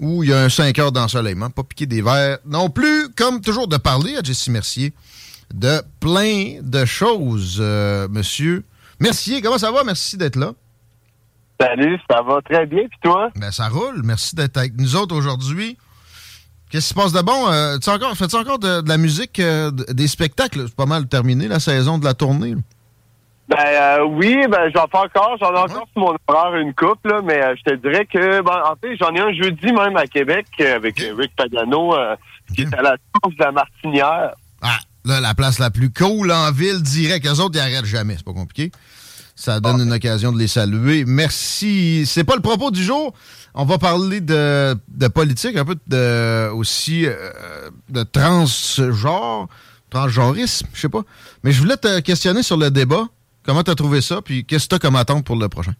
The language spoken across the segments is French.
Où il y a un 5 heures d'ensoleillement, pas piquer des verres. Non plus, comme toujours, de parler à Jessie Mercier de plein de choses, euh, monsieur. Mercier, comment ça va? Merci d'être là. Salut, ça va très bien, puis toi? Ben, ça roule. Merci d'être avec nous autres aujourd'hui. Qu'est-ce qui se passe de bon? Euh, tu encore, fais-tu encore de, de la musique, euh, des spectacles? C'est pas mal terminé, la saison de la tournée. là. Ben euh, oui, ben j'en fais encore, j'en ai encore sur mon horaire une coupe, là, mais euh, je te dirais que ben, en fait, j'en ai un jeudi même à Québec euh, avec Rick Pagano qui est à la source de la Martinière. Ah, là, la place la plus cool en ville, direct. Eux autres, ils arrêtent jamais. C'est pas compliqué. Ça donne une occasion de les saluer. Merci. C'est pas le propos du jour. On va parler de, de politique, un peu de, aussi de transgenre, transgenrisme, je sais pas. Mais je voulais te questionner sur le débat. Comment t'as trouvé ça? Puis qu'est-ce que t'as comme attente pour le prochain?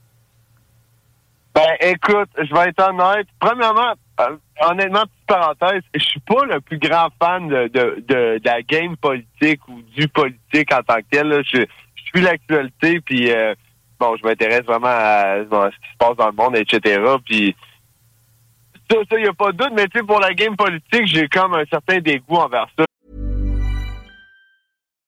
Ben écoute, je vais être honnête. Premièrement, euh, honnêtement, petite parenthèse, je suis pas le plus grand fan de, de, la game politique ou du politique en tant que tel. Je, suis l'actualité, puis euh, bon, je m'intéresse vraiment à, ce qui se passe dans le monde, etc. Puis ça, ça, y a pas de doute, mais tu sais, pour la game politique, j'ai comme un certain dégoût envers ça.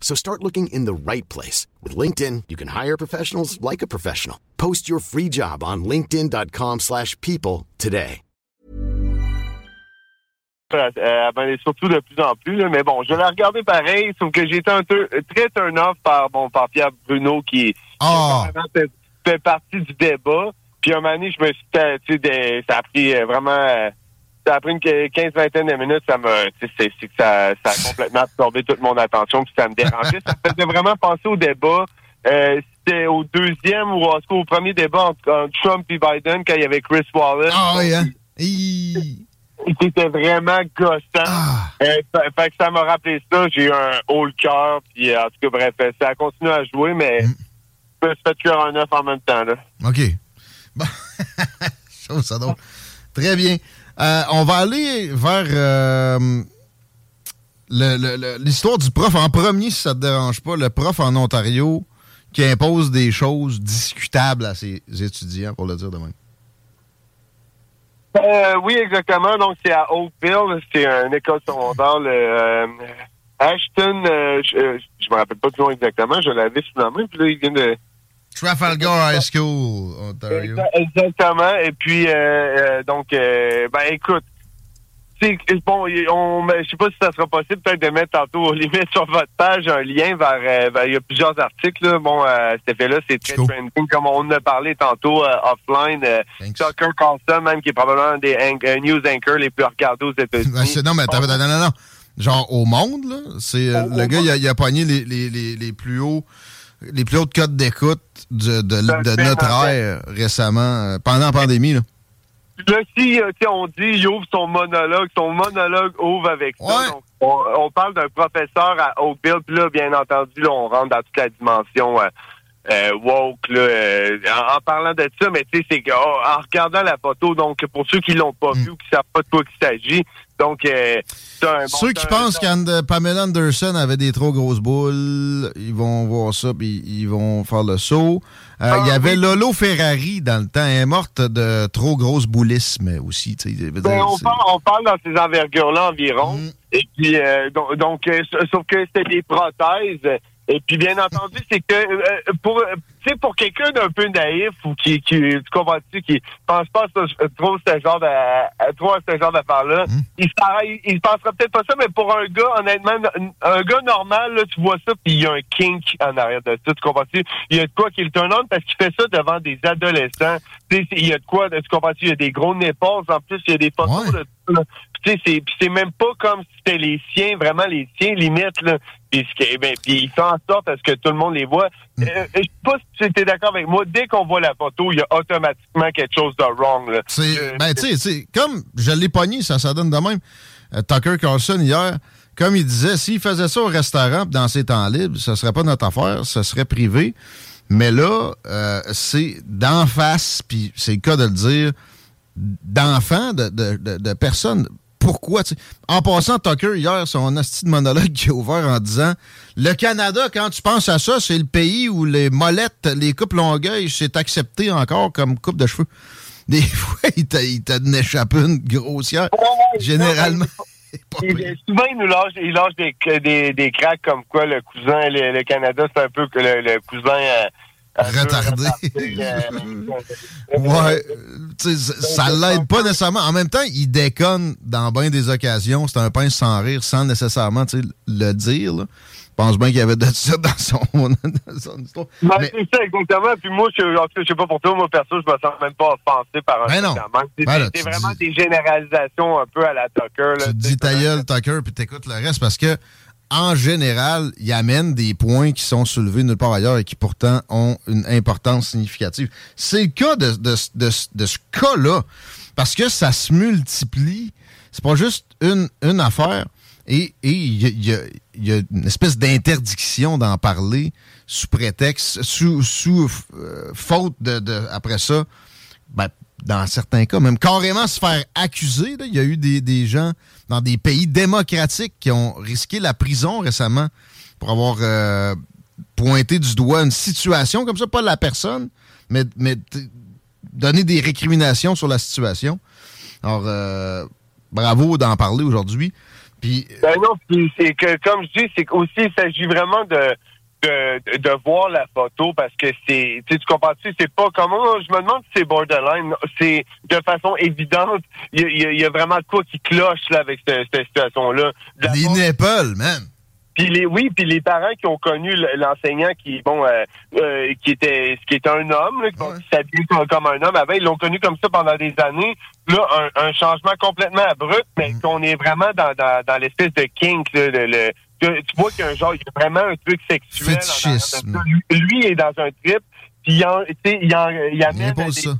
So start looking in the right place. With LinkedIn, you can hire professionals like a professional. Post your free job on linkedin.com/people slash people today. Euh, ben, surtout de plus en plus, là. mais bon, je l'ai regardé pareil, sauf que j'ai été un peu très turn-off par, bon, par Pierre Bruno qui, qui Ah! fait, fait partie du débat. Puis un moment donné, je me suis, euh, tu sais, des- ça a pris euh, vraiment, euh, ça a pris une 15-vingtaine de minutes, ça m'a, c'est que ça, ça a complètement absorbé toute mon attention, puis ça me dérangeait. ça me faisait vraiment penser au débat. Euh, C'était au deuxième ou en tout cas au premier débat entre, entre Trump et Biden quand il y avait Chris Wallace. Ah oui, hein? C'était vraiment gossant. Ah. Euh, fait, fait que ça m'a rappelé ça. J'ai eu un haut le cœur. Puis euh, en tout cas, bref, ça a continué à jouer, mais Mm. je me suis fait cuire un œuf en même temps. Là. OK. Bon. Ça drôle. Très bien. Euh, on va aller vers euh, l'histoire du prof en premier, si ça te dérange pas. Le prof en Ontario qui impose des choses discutables à ses étudiants, pour le dire de même. Euh, oui, exactement. Donc, c'est à Oakville. C'est une école secondaire. le, euh, Ashton, je, je me rappelle pas du nom exactement, je l'avais sous la main, puis là, il vient de... Trafalgar High School, Ontario. Exactement. Et puis, euh, euh, donc, euh, ben écoute, bon, on, je sais pas si ça sera possible peut-être de mettre tantôt aux limites sur votre page un lien vers, euh, vers- il y a plusieurs articles. Là. Bon, euh, cet effet-là, c'est très Cool. trending, comme on en a parlé tantôt euh, offline. Euh. Tucker Carlson, même qui est probablement un des news anchors les plus regardés aux États-Unis. Ben, non, mais non, non, non. Genre au monde, là, c'est euh, le gars, il a, il a pogné les, les, les, les plus hauts les plus hautes cotes d'écoute de, de, de notre ère récemment, euh, pendant la pandémie. Là. Là, si euh, on dit il ouvre son monologue, son monologue ouvre avec ça. Donc, on, on parle d'un professeur à Oakville, puis là, bien entendu, là, on rentre dans toute la dimension euh, euh, woke, là, euh, en, en parlant de ça, mais tu sais, c'est oh, en regardant la photo, donc pour ceux qui l'ont pas Mm. vu ou qui savent pas de quoi il s'agit, donc euh, c'est un bon- Ceux qui pensent euh, Pamela Anderson avait des trop grosses boules, ils vont voir ça puis ils vont faire le saut. Euh, Ah, il y avait oui. Lolo Ferrari dans le temps, elle est morte de trop grosse boulisme aussi. Ben, dire, on, parle, on parle dans ces envergures-là environ. Mm. Et puis, euh, donc, donc, euh, sa- sauf que c'était des prothèses. Et puis, bien entendu, c'est que pour, tu sais, pour quelqu'un d'un peu naïf ou qui, qui tu comprends-tu, qui pense pas trop ce genre de, à- trop à ce genre d'affaires-là, Mm. il s'arrête- il pensera peut-être pas ça, mais pour un gars, honnêtement, un gars normal, là, tu vois ça, puis il y a un kink en arrière de ça, tu comprends-tu? Il y a de quoi qui le turn on parce qu'il fait ça devant des adolescents. Tu sais, il y a de quoi, tu comprends-tu? Il y a des gros nipples, en plus, il y a des photos Ouais. de là. Puis, Tu sais, c'est, c'est même pas comme si c'était les siens, vraiment les siens, limite, là. Puis, ben, puis il fait en sorte à ce que tout le monde les voit. Mm. Euh, je sais pas si tu étais d'accord avec moi. Dès qu'on voit la photo, il y a automatiquement quelque chose de wrong, là. C'est, Euh, ben, tu sais, comme je l'ai pogné, ça, ça donne de même. Euh, Tucker Carlson, hier, comme il disait, s'il faisait ça au restaurant pis dans ses temps libres, ce serait pas notre affaire, ce serait privé. Mais là, euh, c'est d'en face, puis c'est le cas de le dire, d'enfants, de, de, de, de personnes. Pourquoi? En passant, Tucker, hier, son asti de monologue qui a ouvert en disant Le Canada, quand tu penses à ça, c'est le pays où les molettes, les coupes longueuil, c'est accepté encore comme coupe de cheveux. Des fois, il t'a échappé une grossière. Généralement. souvent, il nous lâche, il lâche des, des, des cracks comme quoi le cousin, le, le Canada, c'est un peu que le, le cousin. Retardé. euh, Ouais, ça l'aide pas nécessairement. En même temps, il déconne dans bien des occasions. C'est un pince sans rire, sans nécessairement le dire. là. Je pense bien qu'il y avait de ça dans son, dans son histoire. Ben, Mais- C'est ça, exactement. Puis moi, je, en tout cas, je sais pas pour toi, moi, perso, je me sens même pas offensé par un Ben non. C'est Ben vraiment dis- des généralisations un peu à la Tucker. Là, tu dis ta gueule, Tucker, puis t'écoutes le reste parce que, en général, il amène des points qui sont soulevés nulle part ailleurs et qui pourtant ont une importance significative. C'est le cas de, ce cas-là parce que ça se multiplie. C'est pas juste une, une affaire. Et il y, a- une espèce d'interdiction d'en parler sous prétexte, sous, sous euh, faute de, de, après ça, ben, dans certains cas, même carrément se faire accuser. Il y a eu des, des gens dans des pays démocratiques qui ont risqué la prison récemment pour avoir euh, pointé du doigt une situation comme ça, pas la personne, mais, mais donner des récriminations sur la situation. Alors, euh, bravo d'en parler aujourd'hui. Puis, Ben non, c'est que, comme je dis, c'est qu'aussi, il s'agit vraiment de, de, de voir la photo parce que c'est, tu sais, tu comprends-tu, c'est pas comment, je me demande si c'est borderline, c'est de façon évidente, il y y a- il y a vraiment de quoi qui cloche, là, avec cette, cette. De les part- nipples, man. Puis les oui, puis les parents qui ont connu l'enseignant qui bon euh, euh, qui était qui était un homme, là, qui Ouais. qui s'habillait comme, comme un homme avant, ils l'ont connu comme ça pendant des années. Là, un, un changement complètement abrupt, mais Mm. qu'on est vraiment dans, dans, dans l'espèce de kink. Là, le, le- tu, tu vois qu'il y a un genre, il y a vraiment un truc sexuel. en. Lui, lui est dans un trip, puis il, en, tu sais, il, en, il Il amène impose des- ça.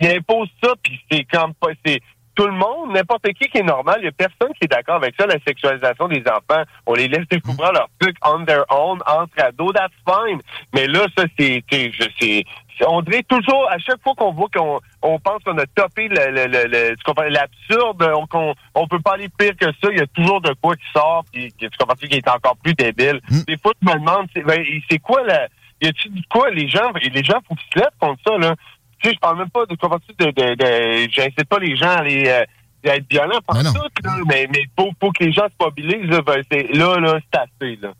il impose ça, puis c'est comme pas. C'est tout le monde, n'importe qui qui est normal. Il y a personne qui est d'accord avec ça, la sexualisation des enfants. On les laisse découvrir leurs trucs on their own, entre ados, that's fine. Mais là, ça, c'est. c'est- je- c'est- c'est- On dirait toujours, à chaque fois qu'on voit qu'on on pense qu'on a topé le, le, le, le- tu comprends, l'absurde, on, qu'on on peut pas aller pire que ça, il y a toujours de quoi qui sort, puis tu comprends qui est encore plus débile. Mm. Des fois, je me demande, c'est ben, c'est quoi la. Y a-tu de quoi les gens, les gens, faut qu'ils se lèvent contre ça, là. Tu sais, je parle même pas de tu de, de, de j'incite pas les gens à aller euh, être violent par Mais non. tout, là, mais, mais pour, pour que les gens se mobilisent, là, ben, c'est, là, là, c'est assez, là.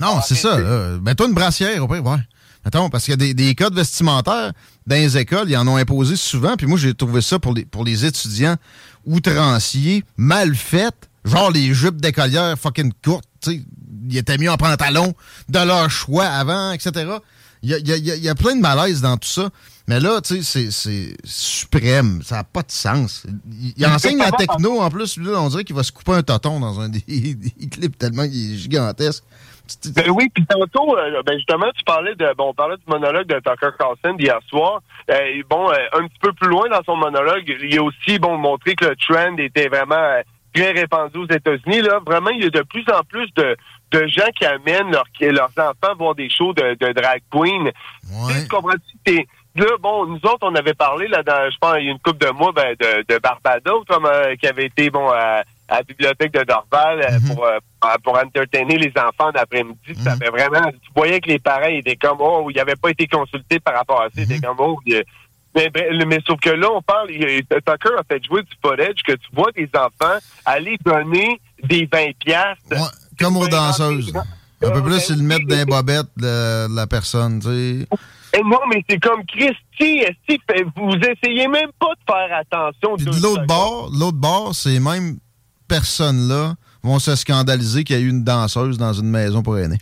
Non, c'est ça. là. Mets-toi une brassière, au pire, ouais. Mettons, parce qu'il y a des, des codes vestimentaires dans les écoles, ils en ont imposé souvent, puis moi, j'ai trouvé ça pour les, pour les étudiants outranciers, mal faites, genre les jupes d'écolière fucking courtes, tu sais, ils étaient mis en pantalon de leur choix avant, etc. Il y a, y a- y a- plein de malaise dans tout ça. Mais là, tu sais, c'est- suprême. Ça n'a pas de sens. Il, il enseigne la techno, en plus. Lui, là, on dirait qu'il va se couper un toton dans un des, des clips tellement il est gigantesque. Ben oui, puis tantôt, euh, ben justement, tu parlais de, bon, on parlait du monologue de Tucker Carlson d'hier soir. Euh, bon, euh, un petit peu plus loin dans son monologue, il a aussi, bon, montré que le trend était vraiment très répandu aux États-Unis. Là, vraiment, il y a de plus en plus de, de gens qui amènent leurs leurs enfants voir des shows de, de drag queen. Tu Ouais. tu Là, bon, nous autres, on avait parlé, là, dans, je pense, il y a une couple de mois, ben, de, de Barbados, comme, euh, qui avait été, bon, à, à la bibliothèque de Dorval euh, Mhm. pour, euh, pour entertainer les enfants d'après-midi. Ça Mhm. avait vraiment, tu voyais que les parents étaient comme, oh, ils n'avaient pas été consultés par rapport à ça. Ils étaient Mhm. comme, oh, il mais, ben, mais sauf que là, on parle, Tucker a fait jouer du footage que tu vois des enfants aller donner des 20 piastres. Ouais, comme aux danseuses. Un peu plus, ils le mettent dans les bobettes de la personne, tu sais. Eh non, mais c'est comme Christy, vous essayez même pas de faire attention. Puis de l'autre bord, l'autre bord, ces mêmes personnes-là vont se scandaliser qu'il y a eu une danseuse dans une maison pour aînés.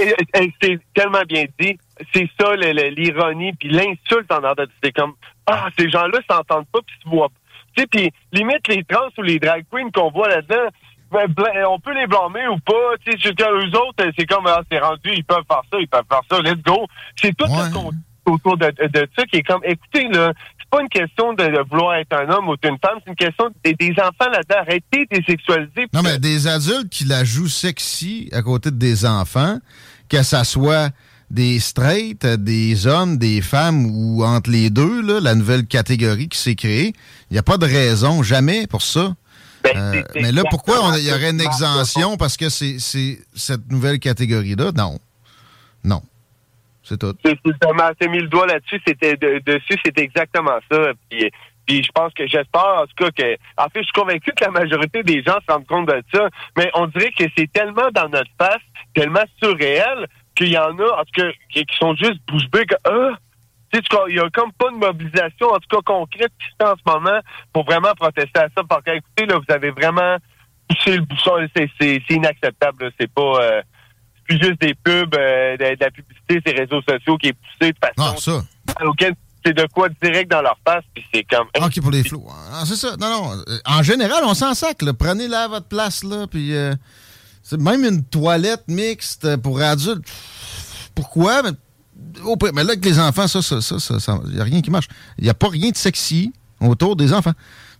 Eh, eh, C'est tellement bien dit. C'est ça l'ironie, puis l'insulte en ordre. C'est comme ah ces gens-là s'entendent pas puis se voient. pas. Tu sais, puis limite les trans ou les drag queens qu'on voit là-dedans, on peut les blâmer ou pas. Tu sais, eux autres, c'est comme ah, c'est rendu, ils peuvent faire ça, ils peuvent faire ça. Let's go. C'est tout Ouais. le contexte autour de, de ça qui est comme écoutez là. C'est pas une question de, de vouloir être un homme ou une femme, c'est une question des, des enfants là-dedans. Arrêtez de les sexualiser. Non, mais des adultes qui la jouent sexy à côté de des enfants, que ça soit des straight, des hommes, des femmes ou entre les deux, là, la nouvelle catégorie qui s'est créée, il n'y a pas de raison, jamais pour ça. Ben, Euh, c'est- c'est mais là, pourquoi il y aurait une exemption? Parce que c'est c'est cette nouvelle catégorie-là? Non. Non. C'est tout. C'est justement, t'as mis le doigt là-dessus, c'était de- dessus, c'était exactement ça. Puis, puis je pense que j'espère en tout cas que, en fait, je suis convaincu que la majorité des gens se rendent compte de ça, mais on dirait que c'est tellement dans notre face, tellement surréel qu'il y en a, en tout cas, qui, qui sont juste bouche bée que, ah, tu sais, il y a comme pas de mobilisation, en tout cas concrète, qui se fait en ce moment pour vraiment protester à ça. Parce que, écoutez, là, vous avez vraiment poussé le bouchon, c'est inacceptable, c'est pas... euh, plus juste des pubs, euh, de, de la publicité, ces réseaux sociaux qui est poussée de Ah, façon ça. auquel c'est de quoi direct dans leur face, puis c'est comme... OK pour les flots. Ah, c'est ça. Non, non. Euh, En général, on s'en sac. là. Prenez-la à votre place, là. Puis, euh, c'est même une toilette mixte pour adultes. Pourquoi? Mais, là, avec les enfants, ça, ça, ça, ça, il n'y a rien qui marche. Il n'y a pas rien de sexy autour des enfants.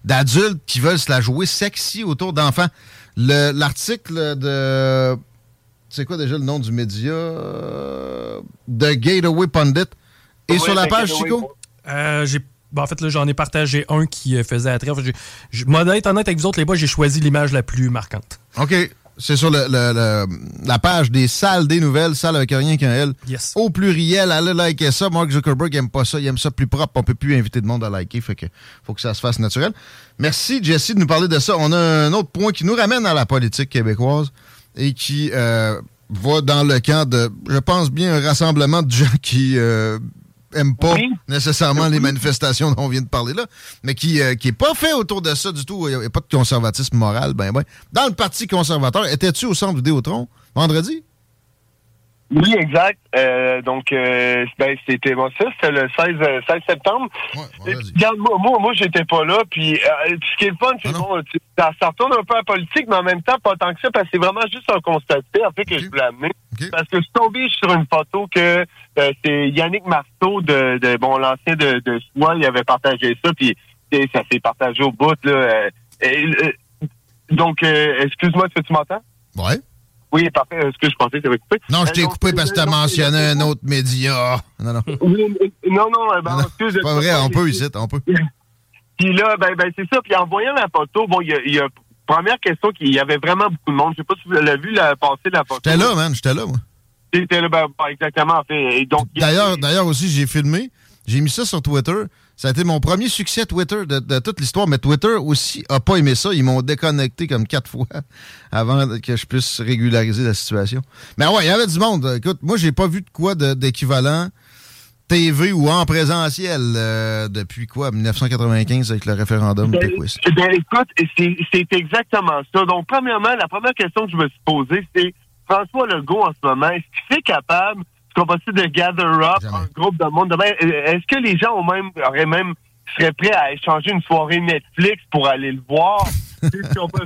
D'adultes qui veulent se la jouer sexy autour d'enfants. Le- L'article de. C'est quoi déjà le nom du média? The Gateway Pundit. Et sur la page, Gateway Chico? Euh, j'ai ben, en fait, là, j'en ai partagé un qui euh, faisait attrait. J'ai- Moi, d'être honnête avec vous autres, les boys, j'ai choisi l'image la plus marquante. OK. C'est sur le, le- le- la page des salles des nouvelles, salles avec rien qu'un L. Yes. Au pluriel, allez liker ça. Mark Zuckerberg aime pas ça. Il aime ça plus propre. On peut plus inviter de monde à liker. Fait que faut que ça se fasse naturel. Merci, Jesse, de nous parler de ça. On a un autre point qui nous ramène à la politique québécoise et qui euh, va dans le camp de, je pense bien, un rassemblement de gens qui euh, aiment pas Oui. nécessairement les manifestations dont on vient de parler là, mais qui euh, qui est pas fait autour de ça du tout. Il n'y a, pas de conservatisme moral. Ben, ben. Dans le Parti conservateur, étais-tu au centre Vidéotron vendredi? Oui, exact. Euh, donc, euh, ben, c'était bon, ça, c'était le 16, euh, 16 septembre. Ouais, regarde, moi, moi, moi, j'étais pas là. Puis, euh, puis ce qui est le fun, c'est Ah bon, ça, ça retourne un peu à la politique, mais en même temps, pas tant que ça, parce que c'est vraiment juste un constat de fait, en fait, que je voulais amener. Parce que je suis tombé sur une photo que euh, c'est Yannick Marteau, de, de bon, l'ancien de, de il avait partagé ça, puis tu ça s'est partagé au bout, là. euh, et, euh, donc, euh, excuse-moi, est-ce que tu m'entends? Ouais. Oui, parfait. Est-ce que je pensais que ça avait coupé? Non, je t'ai coupé parce que tu as mentionné un autre média. Non, non. Non, non, ben, Non, excuse, C'est pas vrai, on peut ici, on peut. Puis là, ben, ben c'est ça. Puis en voyant la photo, bon, il y a, il y a première question qu'il y avait vraiment beaucoup de monde. Je sais pas si vous l'avez vu la passer la photo. J'étais là, man, j'étais là, moi. J'étais là, ben, ben, exactement. En fait. Et donc, il y a- D'ailleurs, d'ailleurs aussi, j'ai filmé, j'ai mis ça sur Twitter. Ça a été mon premier succès Twitter de, toute l'histoire, mais Twitter aussi a pas aimé ça. Ils m'ont déconnecté comme quatre fois avant que je puisse régulariser la situation. Mais ouais, il y avait du monde. Écoute, moi, j'ai pas vu de quoi d'équivalent TV ou en présentiel euh, depuis quoi, 1995 avec le référendum ben, ben écoute, c'est exactement ça. Donc, premièrement, la première question que je me suis posée, c'est François Legault en ce moment, est-ce qu'il est capable, ce qu'on va de gather up un groupe de monde? Demain? Est-ce que les gens ont même, auraient même, seraient prêts à échanger une soirée Netflix pour aller le voir?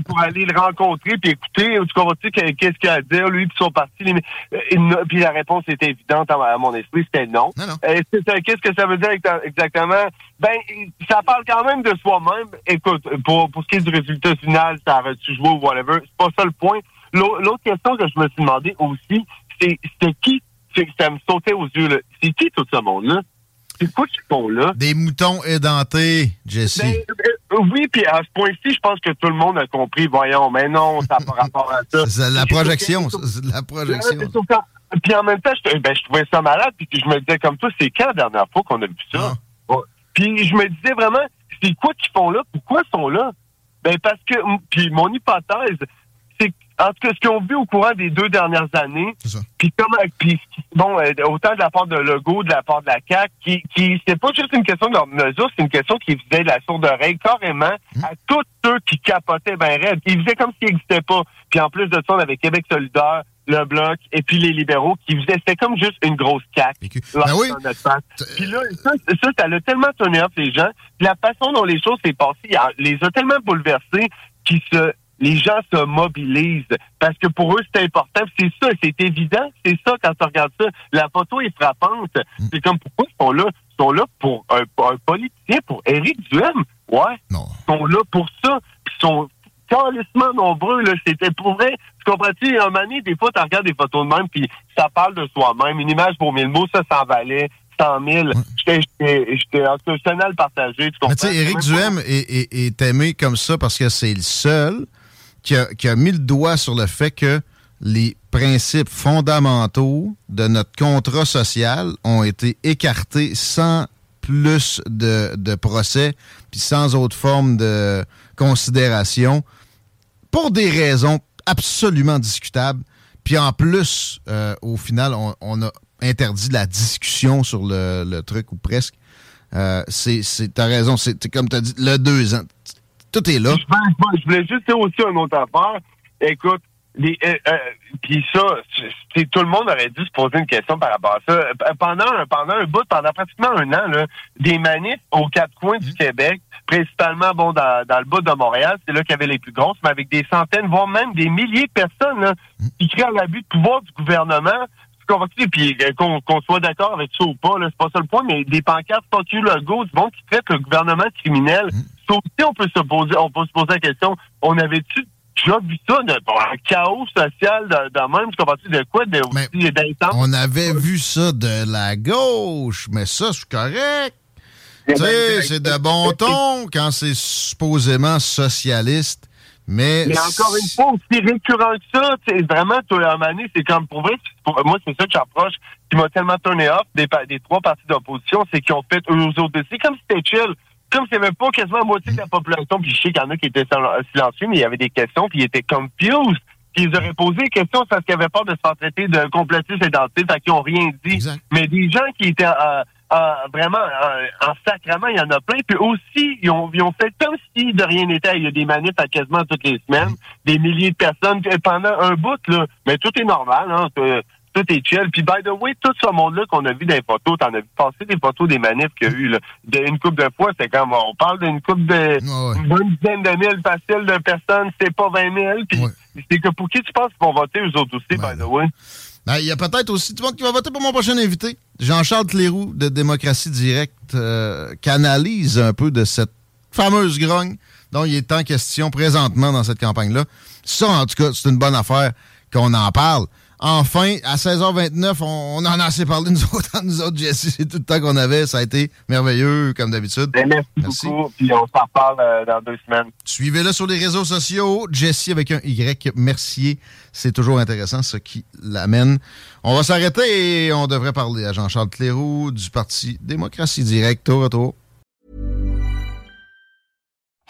Pour aller le rencontrer puis écouter, tu comprends qu'est-ce qu'il a à dire, lui puis son parti. Puis la réponse était évidente à mon esprit, c'était non. Euh, qu'est-ce que ça veut dire exactement? Ben, ça parle quand même de soi-même. Écoute, pour, pour ce qui est du résultat final, ça aurait-tu joué ou whatever, c'est pas ça le point. L'autre question que je me suis demandé aussi, c'est qui, ça me sautait aux yeux, c'est qui tout ce monde-là? C'est quoi qu'ils font là? Des moutons édentés, Jesse. Ben, euh, oui, puis à ce point-ci, je pense que tout le monde a compris. Voyons, mais non, ça n'a pas rapport à ça. C'est la projection. C'est la projection. Puis en même temps, je, ben, je trouvais ça malade, puis je me disais comme toi, c'est quand la dernière fois qu'on a vu ça? Ah. Puis je me disais vraiment, c'est quoi qu'ils font là? Pourquoi ils sont là? Ben parce que, puis mon hypothèse, en tout cas, ce qu'ils ont vu au courant des deux dernières années, puis comme, puis bon, euh, autant de la part de Legault, de la part de la CAQ, qui, qui c'est pas juste une question de leur mesure, c'est une question qui faisait de la sourde oreille carrément hum. à tous ceux qui capotaient ben raide. Ils faisaient comme s'ils n'existaient pas. Puis en plus de ça, on avait Québec solidaire, le Bloc et puis les libéraux qui faisaient, c'était comme juste une grosse caque. Ben oui. Puis là, ça, ça, ça l'a tellement tourné off les gens. la façon dont les choses s'est passées, les a tellement bouleversés qu'ils se les gens se mobilisent parce que pour eux, c'est important. C'est ça, c'est évident. C'est ça quand tu regardes ça. La photo est frappante. Mm. C'est comme pourquoi ils sont là? Ils sont là pour un, politicien, pour Éric Duhem. Ouais. Non. Ils sont là pour ça. Ils sont carrément nombreux. Là. C'était pour vrai. Tu comprends-tu? Un moment des fois, tu regardes des photos de même, puis ça parle de soi-même. Une image pour mille mots, ça s'en valait. 100 000. J'étais en partagé. Tu comprends? Tu sais, Éric Duhem est, est aimé comme ça parce que c'est le seul qui a, mis le doigt sur le fait que les principes fondamentaux de notre contrat social ont été écartés sans plus de, procès, puis sans autre forme de considération, pour des raisons absolument discutables. Puis en plus, euh, au final, on, a interdit la discussion sur le, truc, ou presque. Euh, c'est, t'as raison, c'est comme tu as dit, le deux ans. Tout est là. Je, voulais juste dire aussi une autre affaire. Écoute, les, euh, euh, puis ça, tout le monde aurait dû se poser une question par rapport à ça. Euh, pendant, pendant un bout, pendant pratiquement un an, là, des manifs aux quatre coins du mmh. Québec, principalement bon dans, dans le bout de Montréal, c'est là qu'il y avait les plus grosses, mais avec des centaines, voire même des milliers de personnes là, mmh. qui créent l'abus de pouvoir du gouvernement. Puis qu'on soit d'accord avec ça ou pas, c'est pas ça le point, mais des pancartes fuck you le go, du monde qui traite le gouvernement criminel. Aussi, on peut se poser, on peut se poser la question, on avait-tu déjà vu ça, de, un chaos social de, de même, tu comprends-tu, de quoi, de, On avait vu ça de la gauche, mais ça, c'est correct. Tu sais, c'est de bon ton quand c'est supposément socialiste. Mais, mais encore une fois, aussi récurrent que ça, c'est vraiment, toi, à c'est comme pour vrai, moi, c'est ça que j'approche, qui m'a tellement tourné off des, des trois partis d'opposition, c'est qu'ils ont fait eux autres. C'est comme si c'était chill comme s'il n'y avait pas quasiment la moitié de la population, puis je sais qu'il y en a qui étaient silencieux, mais il y avait des questions, puis ils étaient confused. Puis ils auraient posé des questions parce qu'ils avaient peur de se faire traiter de complotistes identité, fait qu'ils n'ont rien dit. Mais des gens qui étaient euh, euh, vraiment euh, en sacrement, il y en a plein. Puis aussi, ils ont, ils ont fait comme si de rien n'était. Il y a des manifs à quasiment toutes les semaines, des milliers de personnes pendant un bout, là. Mais tout est normal, hein tout est chill. Puis, by the way, tout ce monde-là qu'on a vu dans les photos, t'en as vu passer des photos des manifs qu'il y a eu, là. une coupe de fois, c'est comme, on parle d'une coupe de, une dizaine de mille faciles de personnes, c'est pas 20 000. Puis, c'est que pour qui tu penses qu'ils vont voter, eux autres aussi, by the way? Ben, il y a peut-être aussi tout le monde qui va voter pour mon prochain invité. Jean-Charles Cléroux de Démocratie Directe euh, canalise un peu de cette fameuse grogne dont il est en question présentement dans cette campagne-là. Ça, en tout cas, c'est une bonne affaire qu'on en parle. Enfin, à 16h29, on, en a assez parlé, nous autres, nous autres, Jesse. C'est tout le temps qu'on avait. Ça a été merveilleux, comme d'habitude. Ben, merci, beaucoup. Puis on s'en parle euh, dans deux semaines. Suivez-le sur les réseaux sociaux. Jesse avec un Y. Mercier. C'est toujours intéressant, ce qui l'amène. On va s'arrêter et on devrait parler à Jean-Charles Cléroux du Parti Démocratie Directe. Au retour.